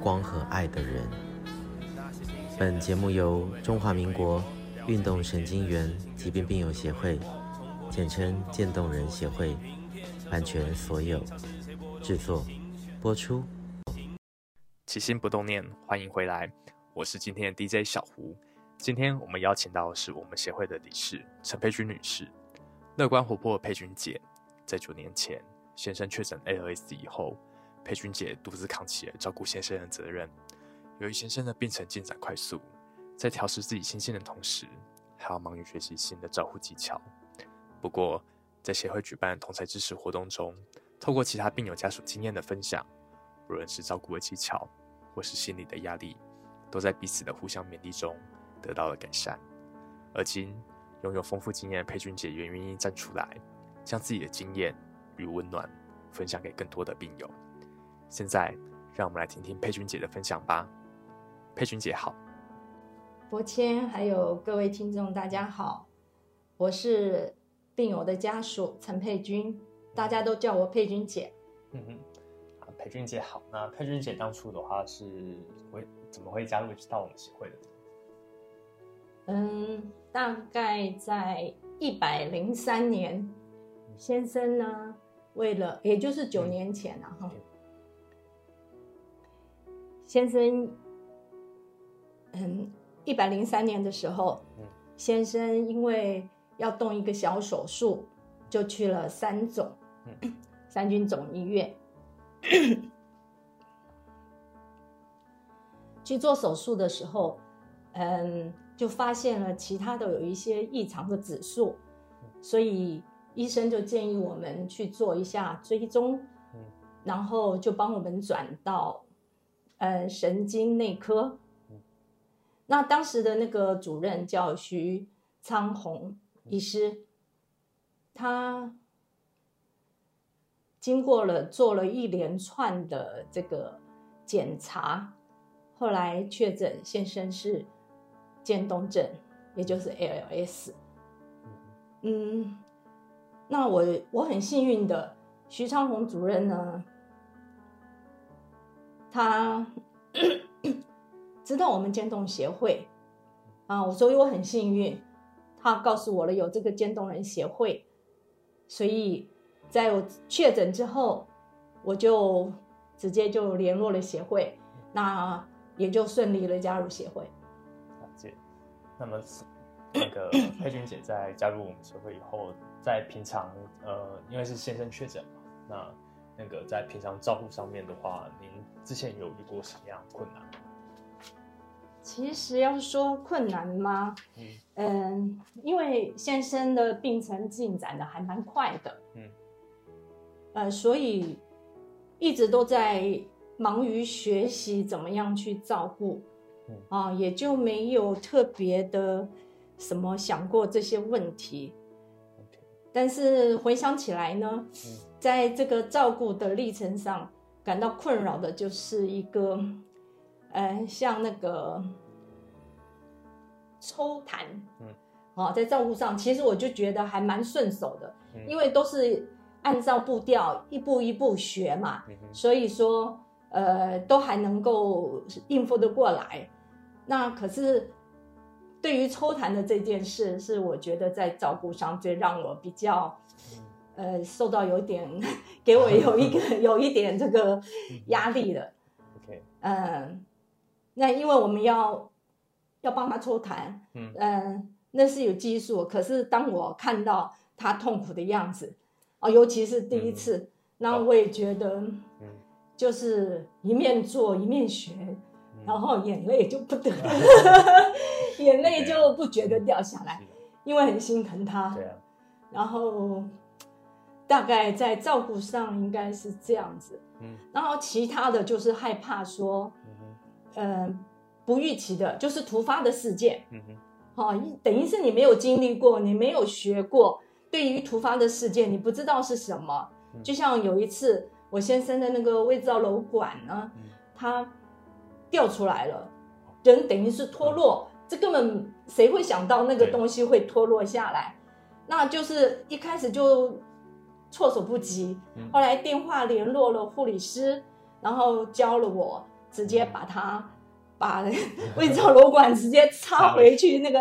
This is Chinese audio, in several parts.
光和爱的人。本节目由中华民国运动神经元疾病病友协会，简称渐冻人协会，版权所有，制作播出。起心不冻念，欢迎回来，我是今天的 DJ 小胡。今天我们邀请到的是我们协会的理事陈佩君女士，乐观活泼的佩君姐，在九年前先生确诊 ALS 以后，佩君姐独自扛起了照顾先生的责任。由于先生的病程进展快速，在调试自己心性的同时，还要忙于学习新的照护技巧。不过，在协会举办同侪支持活动中，透过其他病友家属经验的分享，无论是照顾的技巧，或是心理的压力，都在彼此的互相勉励中得到了改善。而今，拥有丰富经验的佩君姐也愿意站出来，将自己的经验与温暖分享给更多的病友。现在，让我们来听听佩君姐的分享吧。佩君姐好，伯谦，还有各位听众，大家好，我是病友的家属陈佩君，大家都叫我佩君姐。嗯哼，啊，佩君姐好。那佩君姐当初的话是会怎么会加入到我们协会的？嗯，大概在一百零三年，先生呢，为了也就是九年前了哈，先生。嗯，一百零三年的时候，先生因为要动一个小手术，就去了三总，三军总医院，去做手术的时候，嗯，就发现了其他的有一些异常的指数，所以医生就建议我们去做一下追踪，然后就帮我们转到，呃，神经内科。那当时的那个主任叫徐昌宏医师，他经过了做了一连串的这个检查，后来确诊先生是渐冻症，也就是 ALS。嗯，那我我很幸运的，徐昌宏主任呢，他。知道我们渐冻协会啊，所以我很幸运，他告诉我了有这个渐冻人协会，所以在我确诊之后，我就直接就联络了协会，那也就顺利的加入协会。了解。那么那个 佩君姐在加入我们协会以后，在平常呃，因为是先生确诊嘛，那那个在平常照顾上面的话，您之前有遇过什么样的困难？其实要说困难吗？嗯，因为先生的病程进展的还蛮快的，嗯，呃，所以一直都在忙于学习怎么样去照顾，嗯，啊，也就没有特别的什么想过这些问题。但是回想起来呢，在这个照顾的历程上，感到困扰的就是一个。呃，像那个抽痰，嗯，哦，在照顾上，其实我就觉得还蛮顺手的，嗯，因为都是按照步调一步一步学嘛，嗯，所以说，呃，都还能够应付得过来。那可是对于抽痰的这件事，是我觉得在照顾上最让我比较，呃，受到有点给我有一个有一点这个压力的。OK，嗯。那因为我们要要帮他抽痰，嗯、呃，那是有技术。可是当我看到他痛苦的样子，啊、哦，尤其是第一次，嗯、那我也觉得，就是一面做一面学，嗯、然后眼泪就不得了，嗯、眼泪就不觉得掉下来，因为很心疼他。对啊。然后大概在照顾上应该是这样子，嗯，然后其他的就是害怕说。呃不预期的，就是突发的事件。嗯哼，好、哦，等于是你没有经历过，你没有学过，对于突发的事件，你不知道是什么。嗯、就像有一次，我先生的那个胃造瘘管呢，嗯、它掉出来了，人等于是脱落，嗯、这根本谁会想到那个东西会脱落下来？那就是一开始就措手不及，后来电话联络了护理师，然后教了我，直接把它把胃造瘘管直接插回去那个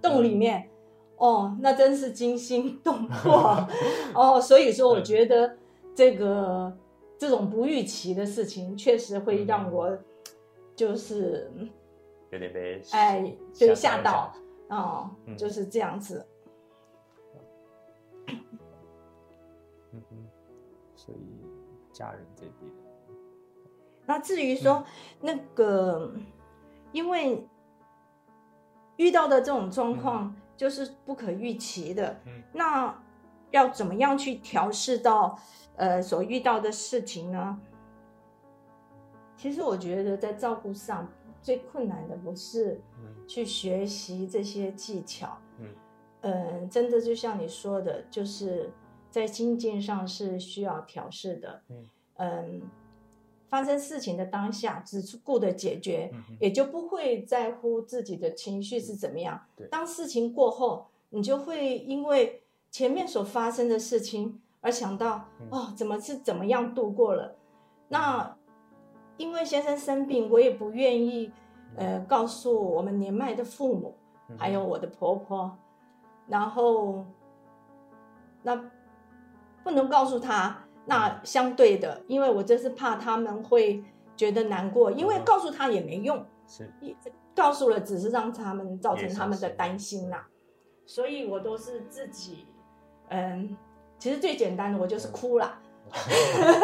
洞里面。哦，那真是惊心动魄。哦。所以说，我觉得这个这种不预期的事情，确实会让我就是有点被哎，对吓到。哦，就是这样子。所以家人这边，那至于说、嗯、那个，因为遇到的这种状况就是不可预期的，嗯、那要怎么样去调试到呃所遇到的事情呢？其实我觉得在照顾上最困难的不是去学习这些技巧，嗯、嗯，真的就像你说的，就是。在心境上是需要调试的，嗯，嗯，发生事情的当下只顾着解决，嗯、也就不会在乎自己的情绪是怎么样。对当事情过后，你就会因为前面所发生的事情而想到，嗯、哦，怎么是怎么样度过了？那因为先生生病，我也不愿意，呃，告诉我们年迈的父母，还有我的婆婆，然后那。不能告诉他，那相对的，因为我真是怕他们会觉得难过，因为告诉他也没用，是，告诉了只是让他们造成他们的担心啦、啊，所以我都是自己，嗯，其实最简单的我就是哭了，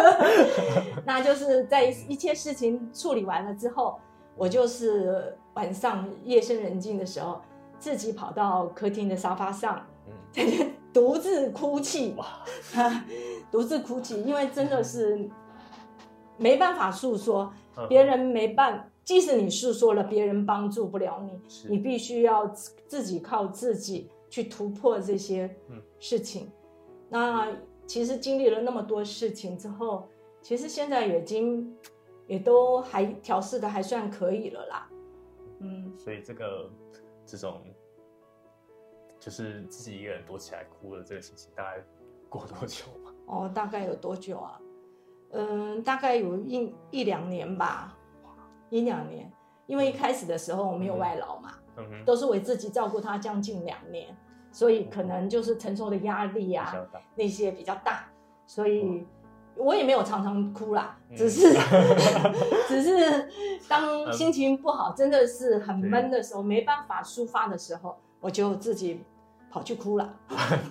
那就是在一切事情处理完了之后，我就是晚上夜深人静的时候，自己跑到客厅的沙发上，嗯。独自哭泣，独自哭泣，因为真的是没办法诉说，别人没办，即使你诉说了，别人帮助不了你，你必须要自己靠自己去突破这些事情。嗯、那其实经历了那么多事情之后，其实现在已经也都还调试的还算可以了啦。嗯，所以这个这种。就是自己一个人躲起来哭的这个事情，大概过多久？哦，大概有多久啊？嗯，大概有一一两年吧，一两年。因为一开始的时候我没有外劳嘛，嗯，都是我自己照顾他将近两年，所以可能就是承受的压力啊，那些比较大，所以我也没有常常哭啦，只是 只是当心情不好，真的是很闷的时候，没办法抒发的时候，我就自己。跑去哭了，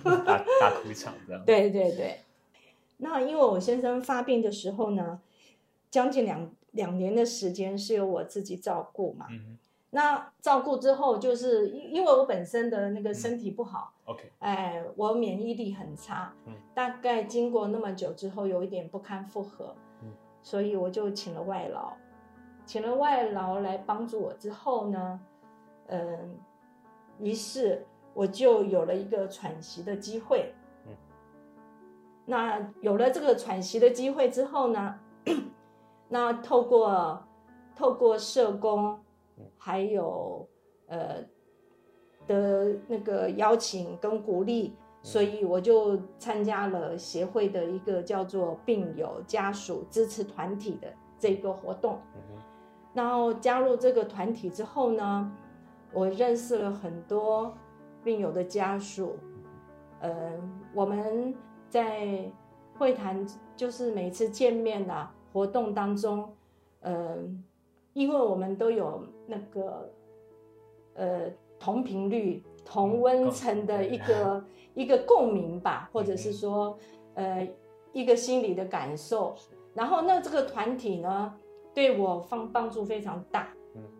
大大哭一场这样。对对对，那因为我先生发病的时候呢，将近两两年的时间是由我自己照顾嘛。那照顾之后，就是因为我本身的那个身体不好。嗯、OK。哎，我免疫力很差。嗯。大概经过那么久之后，有一点不堪负荷。嗯。所以我就请了外劳，请了外劳来帮助我之后呢，嗯，于是。我就有了一个喘息的机会。嗯，那有了这个喘息的机会之后呢，那透过透过社工，还有呃的那个邀请跟鼓励，所以我就参加了协会的一个叫做病友家属支持团体的这个活动。然后加入这个团体之后呢，我认识了很多。病友的家属，呃，我们在会谈，就是每次见面的活动当中，呃，因为我们都有那个，呃，同频率、同温层的一个一个共鸣吧，或者是说，呃，一个心理的感受。然后，那这个团体呢，对我方帮助非常大。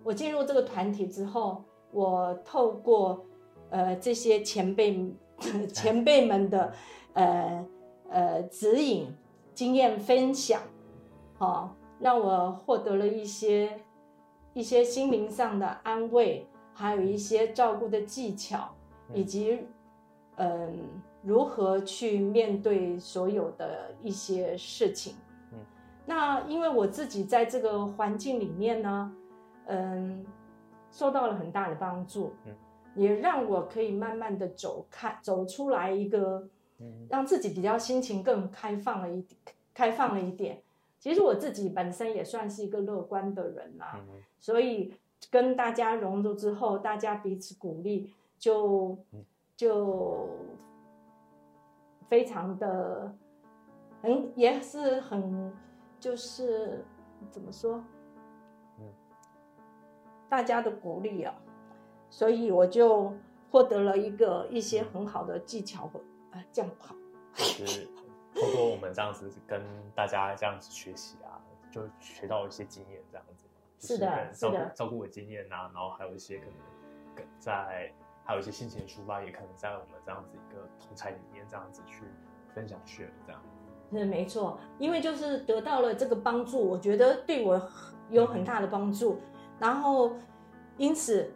我进入这个团体之后，我透过。呃，这些前辈前辈们的 呃呃指引、经验分享，好、哦，让我获得了一些一些心灵上的安慰，还有一些照顾的技巧，以及嗯，如何去面对所有的一些事情。嗯，那因为我自己在这个环境里面呢，嗯，受到了很大的帮助，嗯，也让我可以慢慢的走开，走出来一个，让自己比较心情更开放了一点，开放了一点。其实我自己本身也算是一个乐观的人啦，嗯、所以跟大家融入之后，大家彼此鼓励，就就非常的很也是很就是怎么说，大家的鼓励啊，所以我就获得了一个一些很好的技巧和啊，这样好。透过我们这样子跟大家这样子学习啊，就学到一些经验，这样子是的，照顾是的，照顾的经验啊，然后还有一些可能在，还有一些心情的抒发，也可能在我们这样子一个同才里面这样子去分享学这样。是没错，因为就是得到了这个帮助，我觉得对我有很大的帮助。嗯、然后，因此，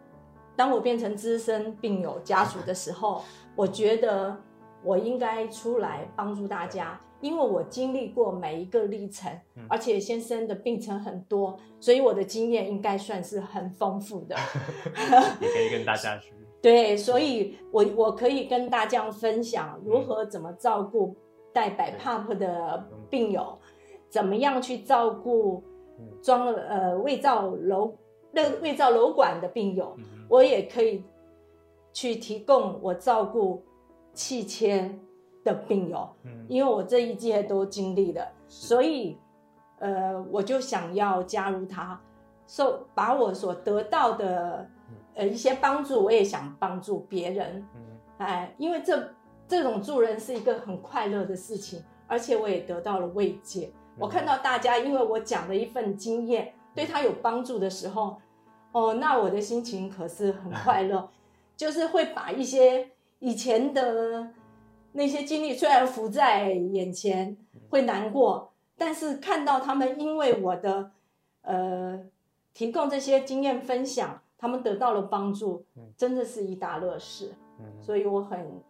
当我变成资深病友家属的时候，我觉得。我应该出来帮助大家，因为我经历过每一个历程，嗯、而且先生的病程很多，所以我的经验应该算是很丰富的，也可以跟大家说。对，所以我我可以跟大家分享如何怎么照顾带 BiPAP 的病友，嗯、怎么样去照顾装呃胃造瘘那胃造瘘管的病友，嗯、我也可以去提供我照顾。气切的病友，嗯，因为我这一届都经历了，所以，呃，我就想要加入他，受、把我所得到的，呃，一些帮助，我也想帮助别人，嗯，哎，因为这这种助人是一个很快乐的事情，而且我也得到了慰藉。嗯、我看到大家因为我讲的一份经验对他有帮助的时候，哦，那我的心情可是很快乐，就是会把一些。以前的那些经历虽然浮在眼前，会难过，但是看到他们因为我的呃提供这些经验分享，他们得到了帮助，真的是一大乐事。所以我很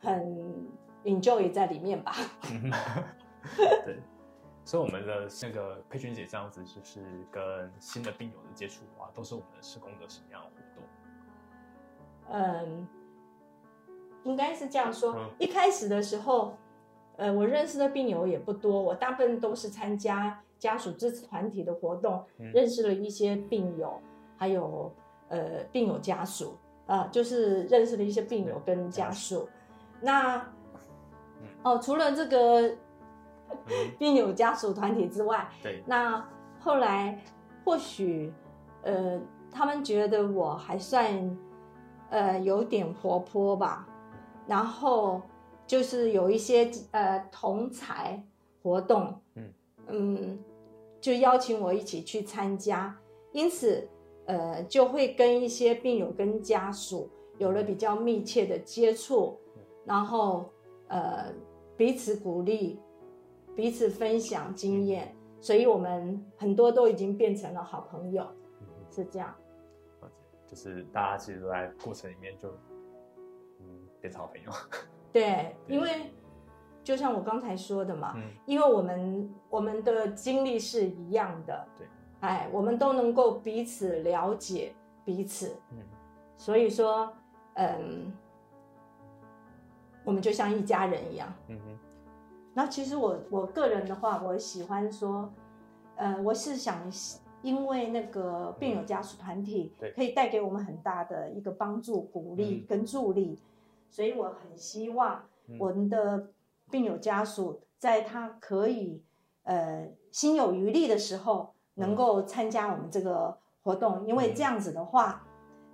很 enjoy 在里面吧。对，所以我们的那个佩君姐这样子，就是跟新的病友的接触的话，都是我们的社工的什么样的活动？嗯。应该是这样说，一开始的时候，呃，我认识的病友也不多，我大部分都是参加家属支持团体的活动，嗯、认识了一些病友，还有呃病友家属啊、呃，就是认识了一些病友跟家属。嗯、那哦，除了这个、嗯、病友家属团体之外，对，那后来或许呃他们觉得我还算呃有点活泼吧。然后就是有一些呃同才活动，嗯嗯，就邀请我一起去参加，因此呃就会跟一些病友跟家属有了比较密切的接触，然后呃彼此鼓励，彼此分享经验，所以我们很多都已经变成了好朋友，是这样。就是大家其实都在过程里面就。变成好朋友，对，因为就像我刚才说的嘛，嗯、因为我们我们的经历是一样的，对，哎，我们都能够彼此了解彼此，嗯，所以说，嗯，我们就像一家人一样，嗯哼。那其实我我个人的话，我喜欢说，呃，我是想因为那个病友家属团体，可以带给我们很大的一个帮助、鼓励跟助力。嗯所以我很希望我们的病友家属在他可以呃心有余力的时候，能够参加我们这个活动，因为这样子的话，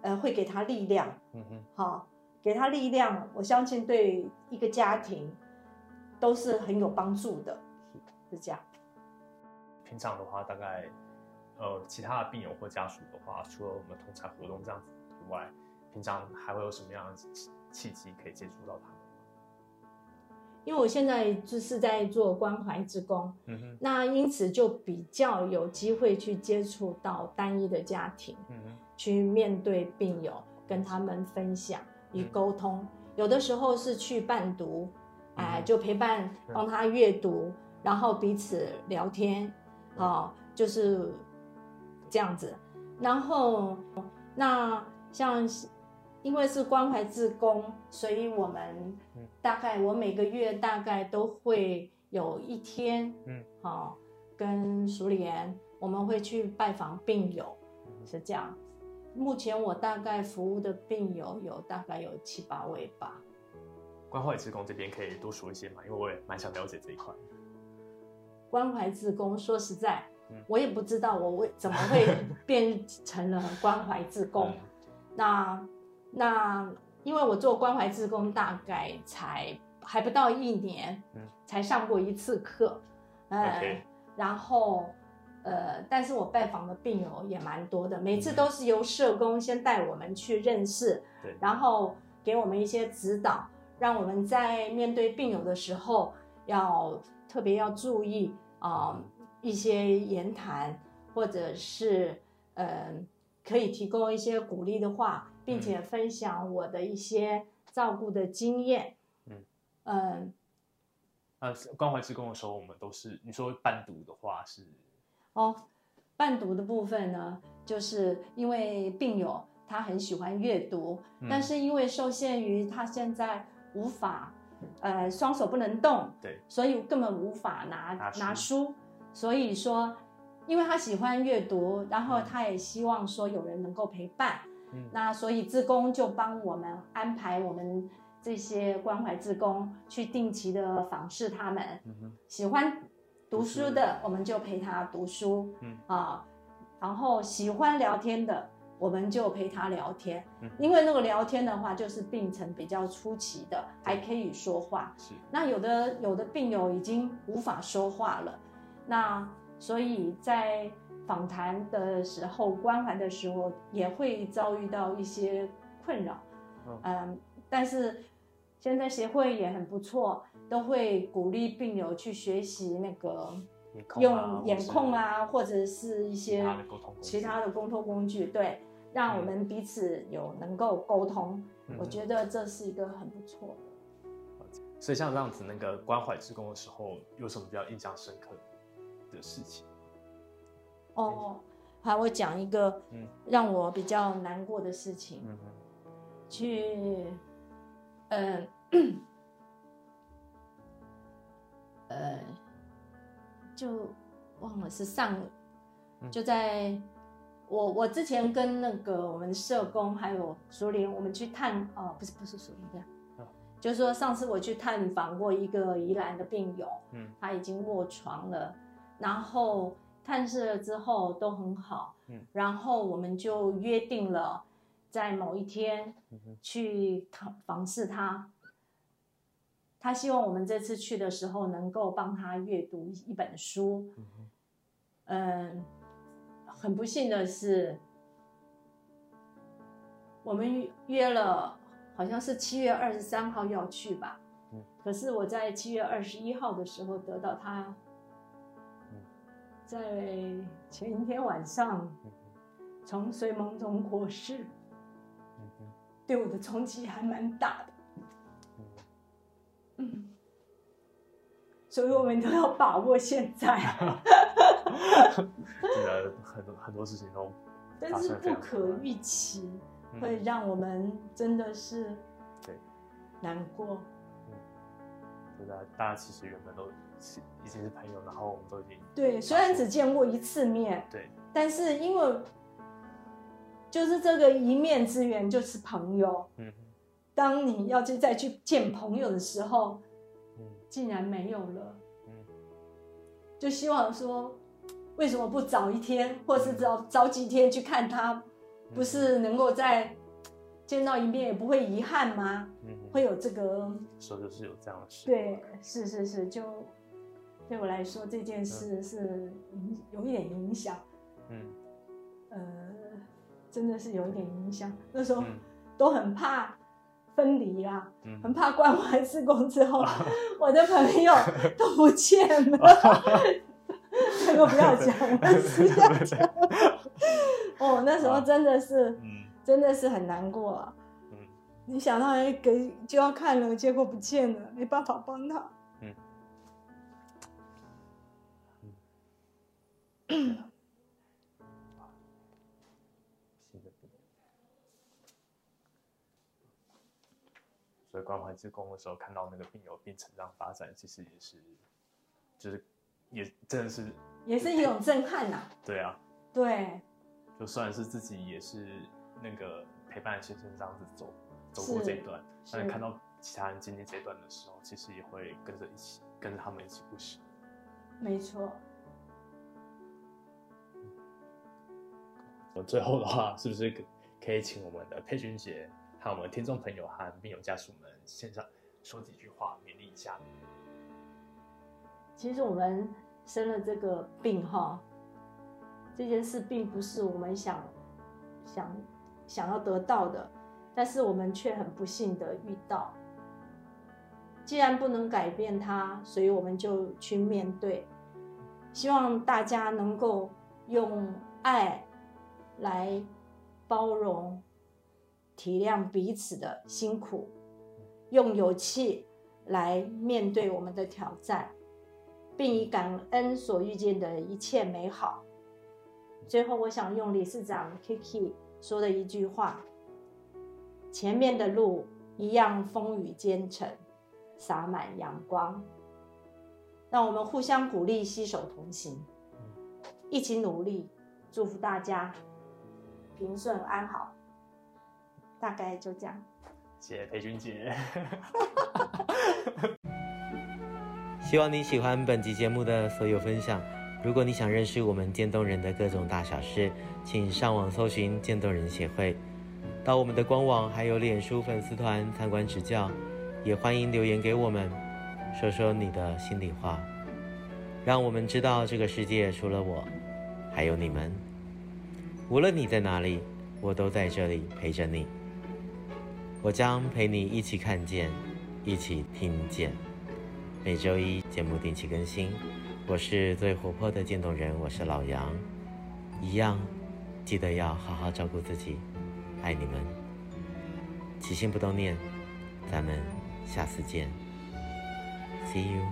呃，会给他力量。嗯嗯，好，给他力量，我相信对一个家庭都是很有帮助的。是这样。平常的话，大概呃其他的病友或家属的话，除了我们同侪活动这样子以外，平常还会有什么样的？契机可以接触到他们，因为我现在就是在做关怀之工，嗯哼，那因此就比较有机会去接触到单一的家庭，嗯哼，去面对病友，跟他们分享与沟通，嗯、有的时候是去伴读，哎、呃，就陪伴帮他阅读，嗯、然后彼此聊天，哦，就是这样子，然后那像。因为是关怀自工，所以我们大概我每个月大概都会有一天，嗯，好，跟淑莲我们会去拜访病友，是这样。目前我大概服务的病友有大概有七八位吧。关怀志工这边可以多说一些嘛？因为我也蛮想了解这一块。关怀志工说实在，我也不知道我为怎么会 变成了关怀志工，那。那因为我做关怀志工大概才还不到一年，嗯，才上过一次课，嗯，Okay. 然后呃，但是我拜访的病友也蛮多的，每次都是由社工先带我们去认识，对，然后给我们一些指导，让我们在面对病友的时候要特别要注意啊，呃，一些言谈，或者是呃，可以提供一些鼓励的话。并且分享我的一些照顾的经验。嗯。嗯，呃，关怀职工的时候，我们都是你说伴读的话是。哦，伴读的部分呢，就是因为病友他很喜欢阅读，嗯、但是因为受限于他现在无法，呃，双手不能动，对，所以根本无法拿拿书，拿书，所以说，因为他喜欢阅读，然后他也希望说有人能够陪伴。嗯、那所以志工就帮我们安排我们这些关怀志工去定期的访视他们，嗯、喜欢读书的我们就陪他读书，嗯啊，然后喜欢聊天的我们就陪他聊天，嗯、因为那个聊天的话就是病程比较初期的，还可以说话，是。那有的有的病友已经无法说话了，那所以在。访谈的时候，关怀的时候，也会遭遇到一些困扰，嗯，嗯，但是现在协会也很不错，都会鼓励病友去学习那个用眼控啊，或者是一些其他的沟通工具，对，让我们彼此有能够沟通，嗯，我觉得这是一个很不错的。所以像这样子，那个关怀职工的时候，有什么比较印象深刻的事情？哦，好，我讲一个让我比较难过的事情。嗯、去，嗯、呃，呃，就忘了是上，就在我我之前跟那个我们社工还有淑莲，我们去探哦，不是不是淑莲这样，哦、就是说上次我去探访过一个宜兰的病友，嗯，他已经卧床了，然后。探视了之后都很好，嗯，然后我们就约定了，在某一天去访视他。他希望我们这次去的时候能够帮他阅读一本书。嗯，很不幸的是，我们约了，好像是七月二十三号要去吧，可是我在七月二十一号的时候得到他。在前一天晚上，从睡梦中过世，对我的冲击还蛮大的。嗯，所以我们都要把握现在。真的很多很多事情都，但是不可预期，会让我们真的是对难过。嗯，对的，大家其实原本都。已经是朋友，然后我们都已经对，虽然只见过一次面，对，但是因为就是这个一面之缘就是朋友，嗯，当你要去再去见朋友的时候，嗯，竟然没有了，嗯，就希望说，为什么不早一天，或是早早几天去看他，不是能够再见到一面，也不会遗憾吗？嗯，会有这个，说就是有这样的事，对，是是是，就。对我来说，这件事是有一点影响，嗯，呃，真的是有一点影响。那时候都很怕，分离啦，嗯、很怕关完志工之后，我的朋友都不见了。这个不要讲了，是要讲。哦，那时候真的是，嗯、真的是很难过啊。嗯、你想到给就要看了，结果不见了，没办法帮他。所以关怀志工的时候，看到那个病友病成长发展，其实也是，就是也真的是，也是一种震撼呐、啊。对啊，对，就算是自己也是那个陪伴先生这样子走走过这一段，但是看到其他人经历这一段的时候，其实也会跟着一起跟着他们一起不舍。没错。我最后的话，是不是可以请我们的佩君姐？和我们听众朋友和病友家属们线上说几句话勉励一下。其实我们生了这个病哈，这件事并不是我们想想想要得到的，但是我们却很不幸的遇到。既然不能改变它，所以我们就去面对。希望大家能够用爱来包容。体谅彼此的辛苦，用勇气来面对我们的挑战，并以感恩所遇见的一切美好。最后，我想用理事长 Kiki 说的一句话：“前面的路一样风雨兼程，洒满阳光。”让我们互相鼓励，携手同行，一起努力，祝福大家平顺安好。大概就这样，谢谢佩君姐。希望你喜欢本集节目的所有分享。如果你想认识我们渐冻人的各种大小事，请上网搜寻渐冻人协会，到我们的官网还有脸书粉丝团参观指教。也欢迎留言给我们，说说你的心里话，让我们知道这个世界除了我，还有你们。无论你在哪里我都在这里陪着你。我将陪你一起看见一起听见。每周一节目定期更新。我是最活泼的渐冻人我是老杨。一样记得要好好照顾自己爱你们。起心不动念咱们下次见。See you